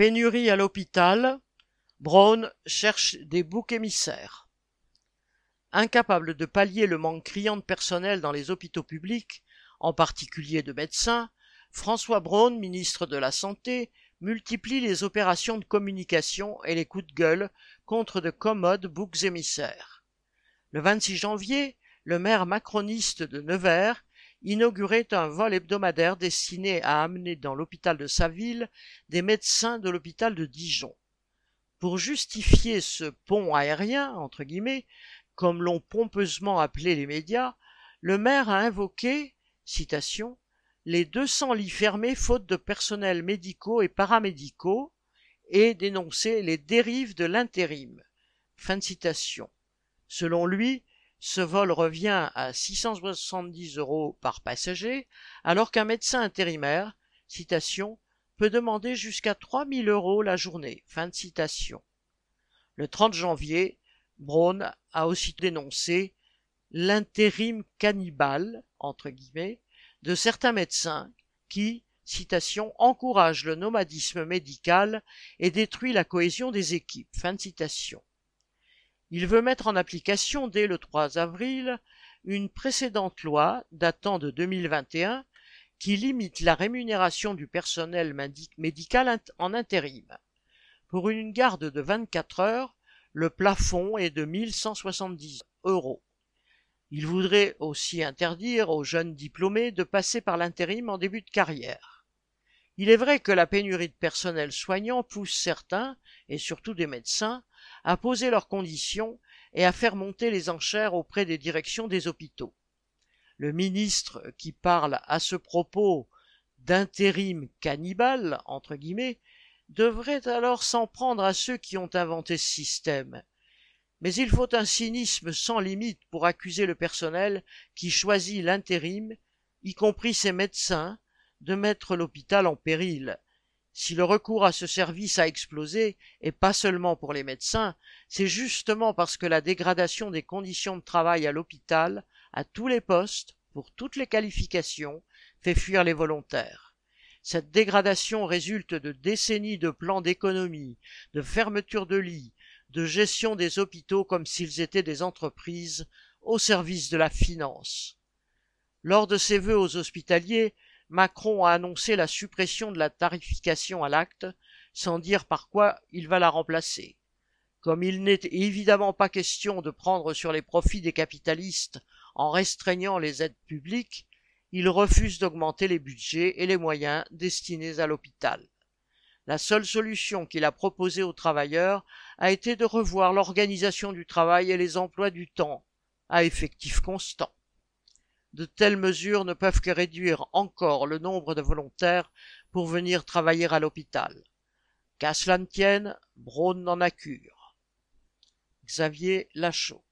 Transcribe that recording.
Pénurie à l'hôpital, Braun cherche des boucs émissaires. Incapable de pallier le manque criant de personnel dans les hôpitaux publics, en particulier de médecins, François Braun, ministre de la Santé, multiplie les opérations de communication et les coups de gueule contre de commodes boucs émissaires. Le 26 janvier, le maire macroniste de Nevers inaugurait un vol hebdomadaire destiné à amener dans l'hôpital de sa ville des médecins de l'hôpital de Dijon. Pour justifier ce pont aérien, entre guillemets, comme l'ont pompeusement appelé les médias, le maire a invoqué, citation, les 200 lits fermés faute de personnels médicaux et paramédicaux et dénoncé les dérives de l'intérim. Fin de citation. Selon lui, ce vol revient à 670 euros par passager, alors qu'un médecin intérimaire, citation, peut demander jusqu'à 3000 euros la journée. Fin de citation. Le 30 janvier, Braun a aussi dénoncé l'intérim cannibale, entre guillemets, de certains médecins qui, citation, encouragent le nomadisme médical et détruit la cohésion des équipes. Fin de citation. Il veut mettre en application dès le 3 avril une précédente loi datant de 2021 qui limite la rémunération du personnel médical en intérim. Pour une garde de 24 heures, le plafond est de 1170 euros. Il voudrait aussi interdire aux jeunes diplômés de passer par l'intérim en début de carrière. Il est vrai que la pénurie de personnel soignant pousse certains, et surtout des médecins, à poser leurs conditions et à faire monter les enchères auprès des directions des hôpitaux. Le ministre qui parle à ce propos d'intérim cannibale, entre guillemets, devrait alors s'en prendre à ceux qui ont inventé ce système. Mais il faut un cynisme sans limite pour accuser le personnel qui choisit l'intérim, y compris ses médecins, de mettre l'hôpital en péril. Si le recours à ce service a explosé, et pas seulement pour les médecins, c'est justement parce que la dégradation des conditions de travail à l'hôpital, à tous les postes, pour toutes les qualifications, fait fuir les volontaires. Cette dégradation résulte de décennies de plans d'économie, de fermeture de lits, de gestion des hôpitaux comme s'ils étaient des entreprises au service de la finance. Lors de ses vœux aux hospitaliers, Macron a annoncé la suppression de la tarification à l'acte, sans dire par quoi il va la remplacer. Comme il n'est évidemment pas question de prendre sur les profits des capitalistes en restreignant les aides publiques, il refuse d'augmenter les budgets et les moyens destinés à l'hôpital. La seule solution qu'il a proposée aux travailleurs a été de revoir l'organisation du travail et les emplois du temps à effectif constant. De telles mesures ne peuvent que réduire encore le nombre de volontaires pour venir travailler à l'hôpital. Qu'à cela ne tienne, Braun n'en a cure. Xavier Lachaud